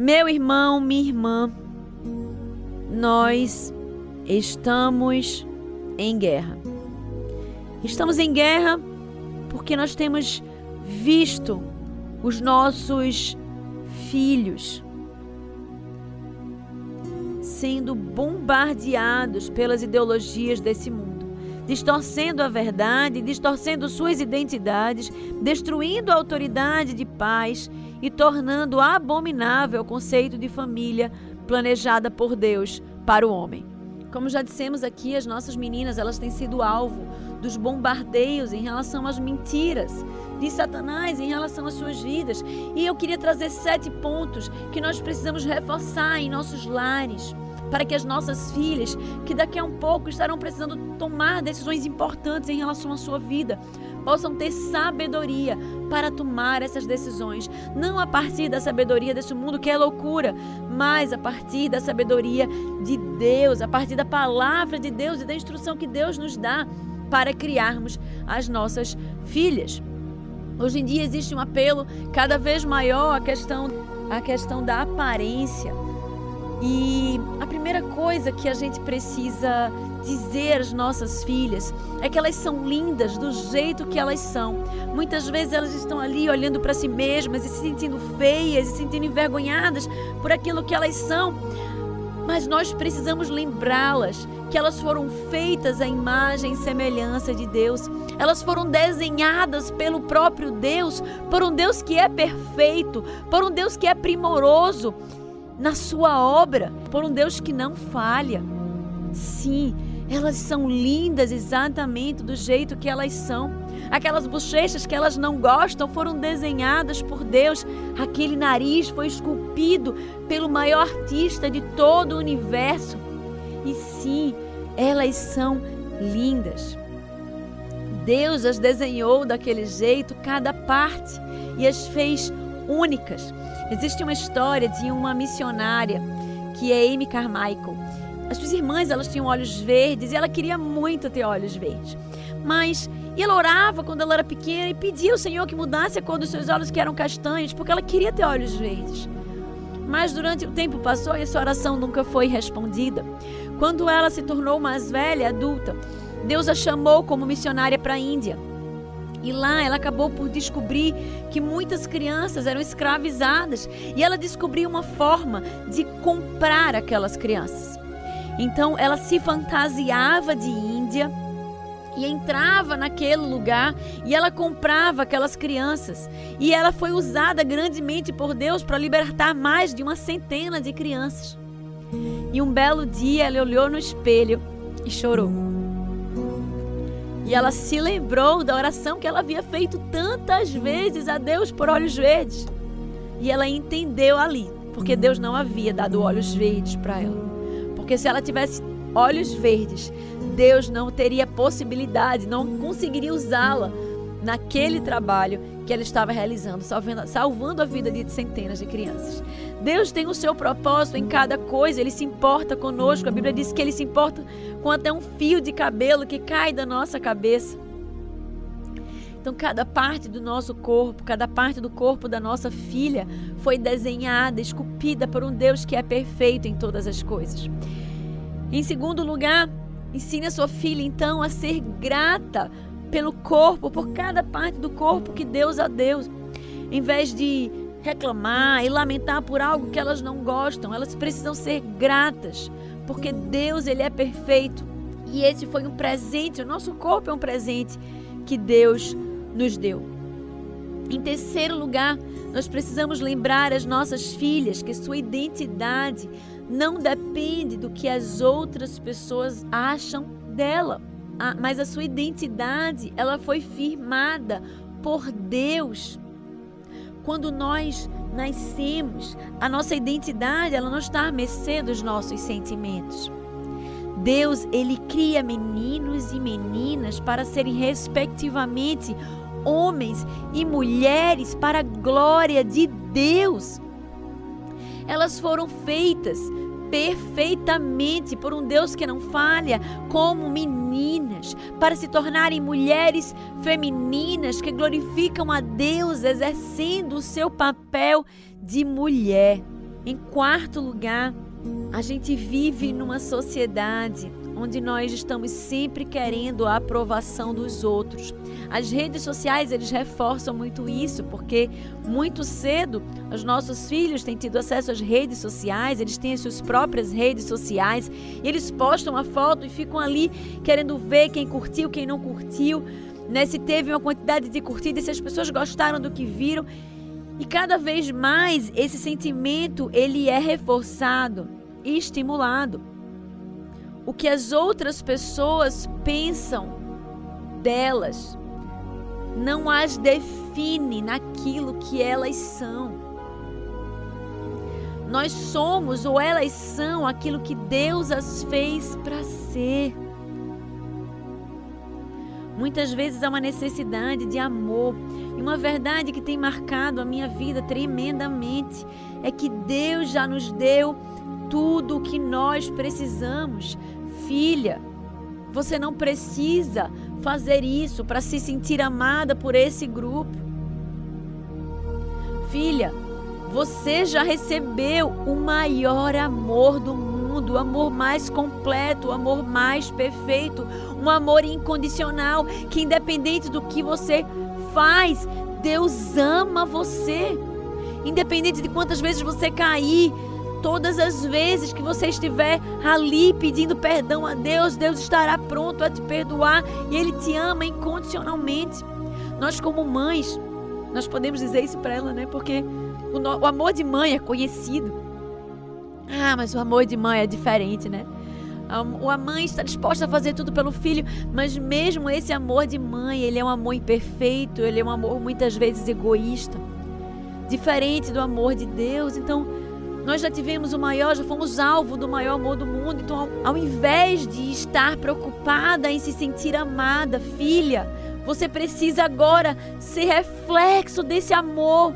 Meu irmão, minha irmã, nós estamos em guerra. Estamos em guerra porque nós temos visto os nossos filhos sendo bombardeados pelas ideologias desse mundo, distorcendo a verdade, distorcendo suas identidades, destruindo a autoridade de paz e tornando abominável o conceito de família planejada por Deus para o homem. Como já dissemos aqui, as nossas meninas, elas têm sido alvo dos bombardeios em relação às mentiras de Satanás em relação às suas vidas. E eu queria trazer sete pontos que nós precisamos reforçar em nossos lares para que as nossas filhas, que daqui a um pouco estarão precisando tomar decisões importantes em relação à sua vida, possam ter sabedoria para tomar essas decisões, não a partir da sabedoria desse mundo que é loucura, mas a partir da sabedoria de Deus, a partir da palavra de Deus e da instrução que Deus nos dá para criarmos as nossas filhas. Hoje em dia existe um apelo cada vez maior à questão, à questão da aparência. E a primeira coisa que a gente precisa dizer às nossas filhas é que elas são lindas do jeito que elas são. Muitas vezes elas estão ali olhando para si mesmas e se sentindo feias e se sentindo envergonhadas por aquilo que elas são. Mas nós precisamos lembrá-las que elas foram feitas à imagem e semelhança de Deus. Elas foram desenhadas pelo próprio Deus, por um Deus que é perfeito, por um Deus que é primoroso na sua obra, por um Deus que não falha. Sim, elas são lindas exatamente do jeito que elas são. Aquelas bochechas que elas não gostam foram desenhadas por Deus. Aquele nariz foi esculpido pelo maior artista de todo o universo. E sim, elas são lindas. Deus as desenhou daquele jeito, cada parte, e as fez únicas. Existe uma história de uma missionária que é Amy Carmichael. As suas irmãs, elas tinham olhos verdes e ela queria muito ter olhos verdes. Mas ela orava quando ela era pequena e pedia ao Senhor que mudasse a cor dos seus olhos que eram castanhos, porque ela queria ter olhos verdes. Mas durante o tempo passou e essa oração nunca foi respondida. Quando ela se tornou mais velha, adulta, Deus a chamou como missionária para a Índia. E lá ela acabou por descobrir que muitas crianças eram escravizadas e ela descobriu uma forma de comprar aquelas crianças. Então ela se fantasiava de Índia e entrava naquele lugar e ela comprava aquelas crianças. E ela foi usada grandemente por Deus para libertar mais de uma centena de crianças. E um belo dia ela olhou no espelho e chorou. E ela se lembrou da oração que ela havia feito tantas vezes a Deus por olhos verdes. E ela entendeu ali, porque Deus não havia dado olhos verdes para ela. Porque se ela tivesse olhos verdes, Deus não teria possibilidade, não conseguiria usá-la naquele trabalho que ela estava realizando, salvando, salvando a vida de centenas de crianças. Deus tem o seu propósito em cada coisa, ele se importa conosco. A Bíblia diz que ele se importa com até um fio de cabelo que cai da nossa cabeça. Então, cada parte do nosso corpo, cada parte do corpo da nossa filha foi desenhada, esculpida por um Deus que é perfeito em todas as coisas. Em segundo lugar, ensine a sua filha então a ser grata pelo corpo, por cada parte do corpo que Deus a deu. Em vez de reclamar e lamentar por algo que elas não gostam. Elas precisam ser gratas, porque Deus ele é perfeito e esse foi um presente. O nosso corpo é um presente que Deus nos deu. Em terceiro lugar, nós precisamos lembrar as nossas filhas que sua identidade não depende do que as outras pessoas acham dela, mas a sua identidade ela foi firmada por Deus quando nós nascemos, a nossa identidade ela não está à mercê dos nossos sentimentos. Deus, ele cria meninos e meninas para serem respectivamente homens e mulheres para a glória de Deus. Elas foram feitas perfeitamente por um Deus que não falha, como meninas, para se tornarem mulheres femininas que glorificam a Deus, exercendo o seu papel de mulher. Em quarto lugar, a gente vive numa sociedade onde nós estamos sempre querendo a aprovação dos outros. As redes sociais, eles reforçam muito isso, porque muito cedo os nossos filhos têm tido acesso às redes sociais, eles têm as suas próprias redes sociais, e eles postam a foto e ficam ali querendo ver quem curtiu, quem não curtiu, né? se teve uma quantidade de curtidas, se as pessoas gostaram do que viram. E cada vez mais esse sentimento ele é reforçado e estimulado o que as outras pessoas pensam delas, não as define naquilo que elas são. Nós somos ou elas são aquilo que Deus as fez para ser. Muitas vezes há uma necessidade de amor. E uma verdade que tem marcado a minha vida tremendamente é que Deus já nos deu tudo o que nós precisamos filha, você não precisa fazer isso para se sentir amada por esse grupo. Filha, você já recebeu o maior amor do mundo, o amor mais completo, o amor mais perfeito, um amor incondicional, que independente do que você faz, Deus ama você. Independente de quantas vezes você cair, Todas as vezes que você estiver ali pedindo perdão a Deus, Deus estará pronto a te perdoar e Ele te ama incondicionalmente. Nós, como mães, nós podemos dizer isso para ela, né? Porque o, no, o amor de mãe é conhecido. Ah, mas o amor de mãe é diferente, né? A mãe está disposta a fazer tudo pelo filho, mas mesmo esse amor de mãe, ele é um amor imperfeito, ele é um amor muitas vezes egoísta, diferente do amor de Deus. Então, nós já tivemos o maior, já fomos alvo do maior amor do mundo. Então, ao, invés de estar preocupada em se sentir amada, filha, você precisa agora ser reflexo desse amor.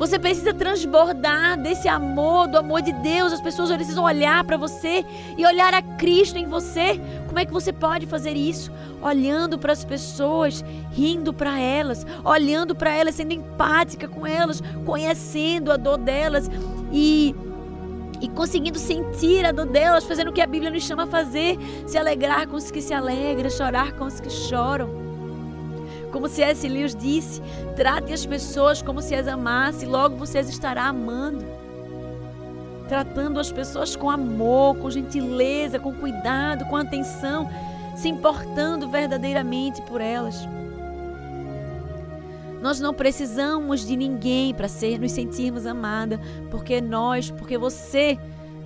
Você precisa transbordar desse amor, do amor de Deus. As pessoas precisam olhar para você e olhar a Cristo em você. Como é que você pode fazer isso? Olhando para as pessoas, rindo para elas, olhando para elas, sendo empática com elas, conhecendo a dor delas e e conseguindo sentir a dor delas, fazendo o que a Bíblia nos chama a fazer, se alegrar com os que se alegram, chorar com os que choram. Como C.S. Lewis disse, trate as pessoas como se as amasse, logo você as estará amando. Tratando as pessoas com amor, com gentileza, com cuidado, com atenção, se importando verdadeiramente por elas. Nós não precisamos de ninguém para ser nos sentirmos amada, porque nós, porque você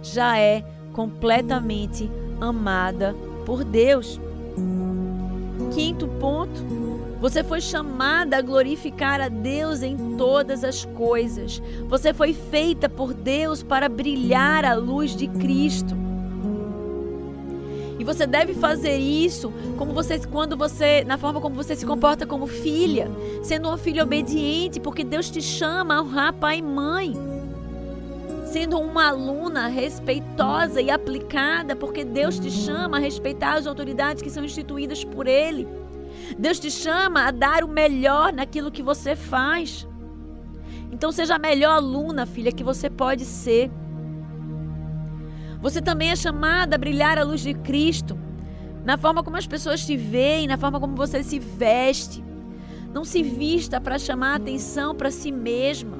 já é completamente amada por Deus. Quinto ponto, você foi chamada a glorificar a Deus em todas as coisas. Você foi feita por Deus para brilhar a luz de Cristo. E você deve fazer isso como você, quando você, na forma como você se comporta como filha, sendo uma filha obediente, porque Deus te chama a honrar pai e mãe. Sendo uma aluna respeitosa e aplicada, porque Deus te chama a respeitar as autoridades que são instituídas por Ele. Deus te chama a dar o melhor naquilo que você faz. Então seja a melhor aluna, filha, que você pode ser. Você também é chamada a brilhar a luz de Cristo, na forma como as pessoas te veem, na forma como você se veste. Não se vista para chamar atenção para si mesma.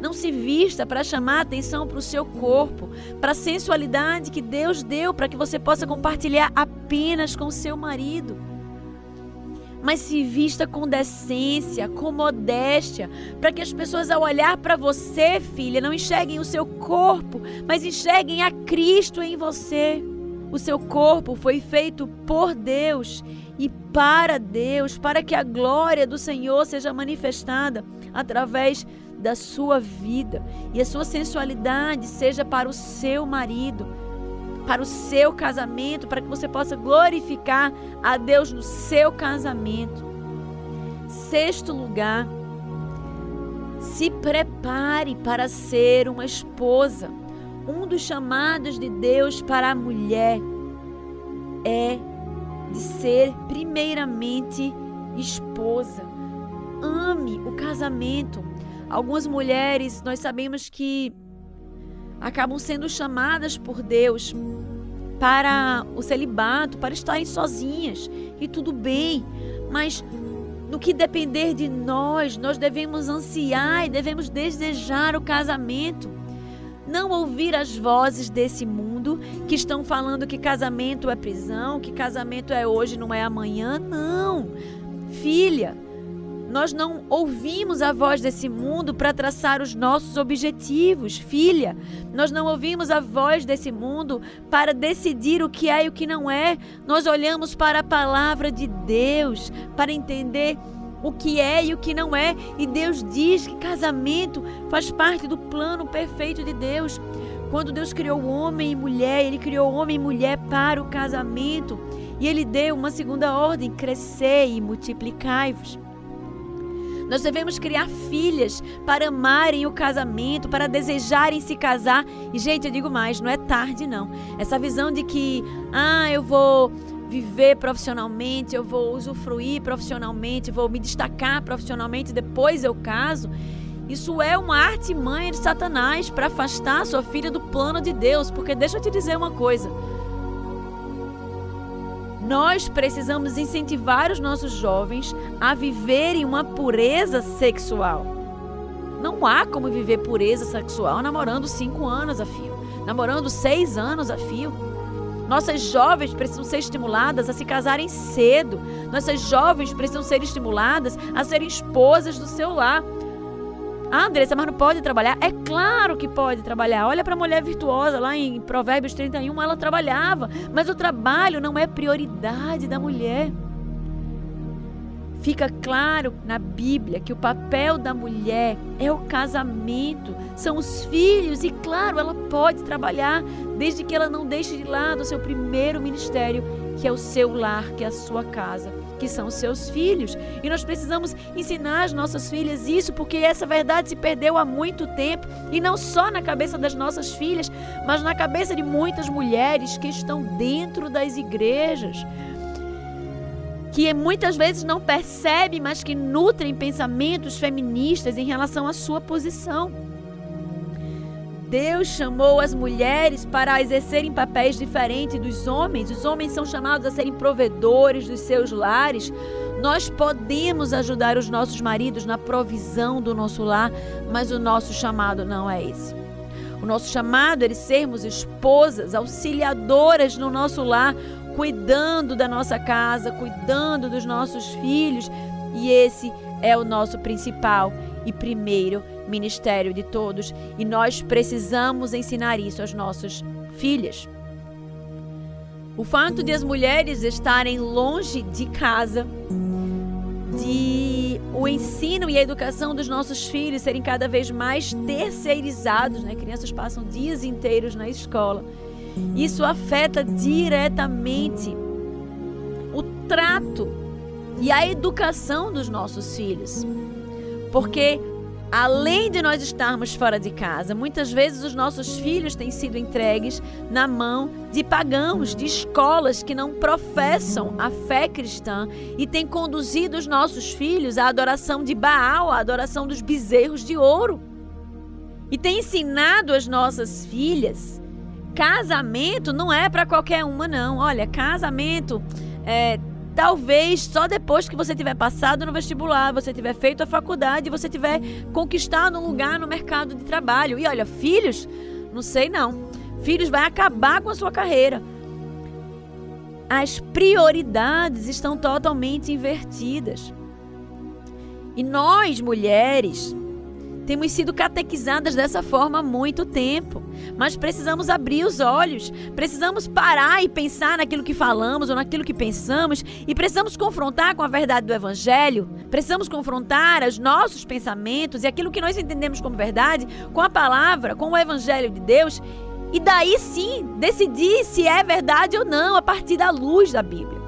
Não se vista para chamar atenção para o seu corpo, para a sensualidade que Deus deu para que você possa compartilhar apenas com seu marido mas se vista com decência, com modéstia, para que as pessoas ao olhar para você, filha, não enxerguem o seu corpo, mas enxerguem a Cristo em você. O seu corpo foi feito por Deus e para Deus, para que a glória do Senhor seja manifestada através da sua vida e a sua sensualidade seja para o seu marido para o seu casamento, para que você possa glorificar a Deus no seu casamento. Sexto lugar, se prepare para ser uma esposa. Um dos chamados de Deus para a mulher é de ser primeiramente esposa. Ame o casamento. Algumas mulheres, nós sabemos que acabam sendo chamadas por Deus para o celibato, para estarem sozinhas e tudo bem, mas no que depender de nós, nós devemos ansiar e devemos desejar o casamento. Não ouvir as vozes desse mundo que estão falando que casamento é prisão, que casamento é hoje, não é amanhã. Não. Filha, nós não ouvimos a voz desse mundo para traçar os nossos objetivos, filha. Nós não ouvimos a voz desse mundo para decidir o que é e o que não é. Nós olhamos para a palavra de Deus para entender o que é e o que não é. E Deus diz que casamento faz parte do plano perfeito de Deus. Quando Deus criou homem e mulher, Ele criou homem e mulher para o casamento. E Ele deu uma segunda ordem: crescer e multiplicai-vos. Nós devemos criar filhas para amarem o casamento, para desejarem se casar. E, gente, eu digo mais: não é tarde, não. Essa visão de que, ah, eu vou viver profissionalmente, eu vou usufruir profissionalmente, vou me destacar profissionalmente, depois eu caso. Isso é uma arte mãe de Satanás para afastar sua filha do plano de Deus. Porque deixa eu te dizer uma coisa. Nós precisamos incentivar os nossos jovens a viverem uma pureza sexual. Não há como viver pureza sexual namorando cinco anos a fio, namorando seis anos a fio. Nossas jovens precisam ser estimuladas a se casarem cedo. Nossas jovens precisam ser estimuladas a serem esposas do seu lar. Ah, Andressa, mas não pode trabalhar? É claro que pode trabalhar. Olha para a mulher virtuosa lá em Provérbios 31, ela trabalhava. Mas o trabalho não é prioridade da mulher. Fica claro na Bíblia que o papel da mulher é o casamento, são os filhos, e claro, ela pode trabalhar desde que ela não deixe de lado o seu primeiro ministério, que é o seu lar, que é a sua casa que são seus filhos. E nós precisamos ensinar as nossas filhas isso, porque essa verdade se perdeu há muito tempo, e não só na cabeça das nossas filhas, mas na cabeça de muitas mulheres que estão dentro das igrejas que muitas vezes não percebem, mas que nutrem pensamentos feministas em relação à sua posição. Deus chamou as mulheres para exercerem papéis diferentes dos homens. Os homens são chamados a serem provedores dos seus lares. Nós podemos ajudar os nossos maridos na provisão do nosso lar, mas o nosso chamado não é esse. O nosso chamado é sermos esposas, auxiliadoras no nosso lar, cuidando da nossa casa, cuidando dos nossos filhos, e esse é o nosso principal e primeiro ministério de todos e nós precisamos ensinar isso às nossas filhas. O fato de as mulheres estarem longe de casa, de o ensino e a educação dos nossos filhos serem cada vez mais terceirizados, né? Crianças passam dias inteiros na escola. Isso afeta diretamente o trato e a educação dos nossos filhos. Porque além de nós estarmos fora de casa, muitas vezes os nossos filhos têm sido entregues na mão de pagãos, de escolas que não professam a fé cristã e têm conduzido os nossos filhos à adoração de Baal, à adoração dos bezerros de ouro. E tem ensinado as nossas filhas casamento não é para qualquer uma não. Olha, casamento é, Talvez só depois que você tiver passado no vestibular, você tiver feito a faculdade, você tiver conquistado um lugar no mercado de trabalho. E olha, filhos, não sei não. Filhos vai acabar com a sua carreira. As prioridades estão totalmente invertidas. E nós, mulheres, temos sido catequizadas dessa forma há muito tempo, mas precisamos abrir os olhos, precisamos parar e pensar naquilo que falamos ou naquilo que pensamos. E precisamos confrontar com a verdade do Evangelho, precisamos confrontar os nossos pensamentos e aquilo que nós entendemos como verdade com a palavra, com o Evangelho de Deus. E daí sim decidir se é verdade ou não a partir da luz da Bíblia.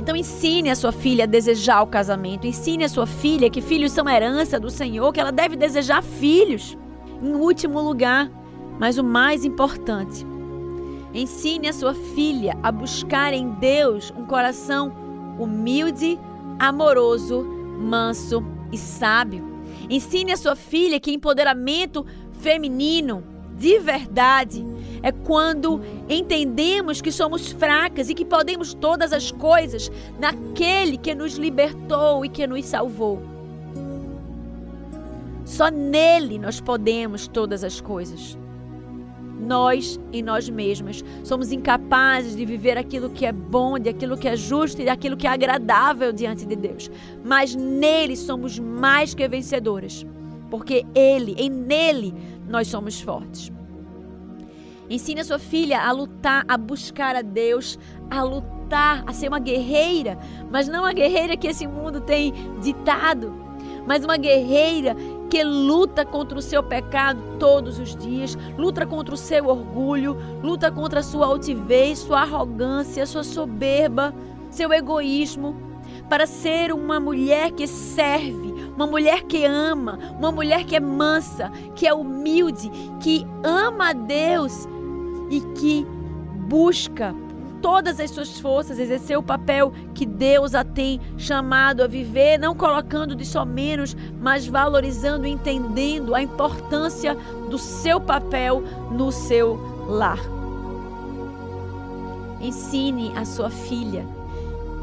Então ensine a sua filha a desejar o casamento. Ensine a sua filha que filhos são herança do Senhor, que ela deve desejar filhos. Em último lugar, mas o mais importante, ensine a sua filha a buscar em Deus um coração humilde, amoroso, manso e sábio. Ensine a sua filha que empoderamento feminino de verdade é quando entendemos que somos fracas e que podemos todas as coisas naquele que nos libertou e que nos salvou. Só nele nós podemos todas as coisas. Nós em nós mesmas somos incapazes de viver aquilo que é bom, de aquilo que é justo e daquilo que é agradável diante de Deus. Mas nele somos mais que vencedoras, porque ele, em nele, nós somos fortes. Ensine a sua filha a lutar, a buscar a Deus, a lutar, a ser uma guerreira, mas não a guerreira que esse mundo tem ditado, mas uma guerreira que luta contra o seu pecado todos os dias, luta contra o seu orgulho, luta contra a sua altivez, sua arrogância, sua soberba, seu egoísmo, para ser uma mulher que serve, uma mulher que ama, uma mulher que é mansa, que é humilde, que ama a Deus e que busca todas as suas forças, exercer o papel que Deus a tem chamado a viver, não colocando de só menos, mas valorizando entendendo a importância do seu papel no seu lar. Ensine a sua filha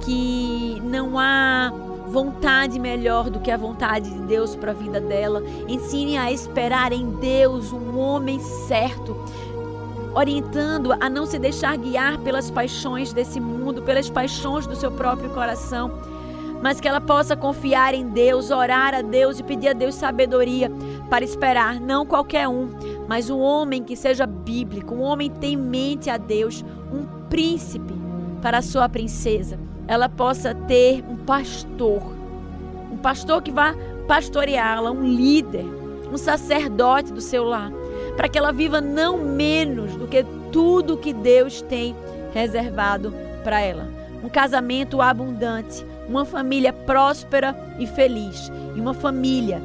que não há vontade melhor do que a vontade de Deus para a vida dela. Ensine a esperar em Deus um homem certo orientando a não se deixar guiar pelas paixões desse mundo, pelas paixões do seu próprio coração, mas que ela possa confiar em Deus, orar a Deus e pedir a Deus sabedoria para esperar não qualquer um, mas um homem que seja bíblico, um homem temente a Deus, um príncipe para a sua princesa. Ela possa ter um pastor, um pastor que vá pastoreá-la, um líder, um sacerdote do seu lar para que ela viva não menos do que tudo que Deus tem reservado para ela. Um casamento abundante, uma família próspera e feliz, e uma família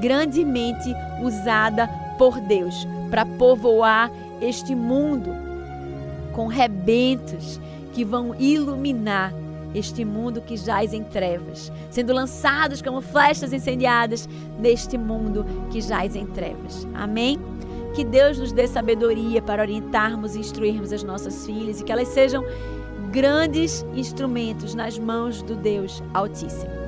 grandemente usada por Deus para povoar este mundo com rebentos que vão iluminar este mundo que jaz em trevas, sendo lançados como flechas incendiadas neste mundo que jaz em trevas. Amém? Que Deus nos dê sabedoria para orientarmos e instruirmos as nossas filhas e que elas sejam grandes instrumentos nas mãos do Deus Altíssimo.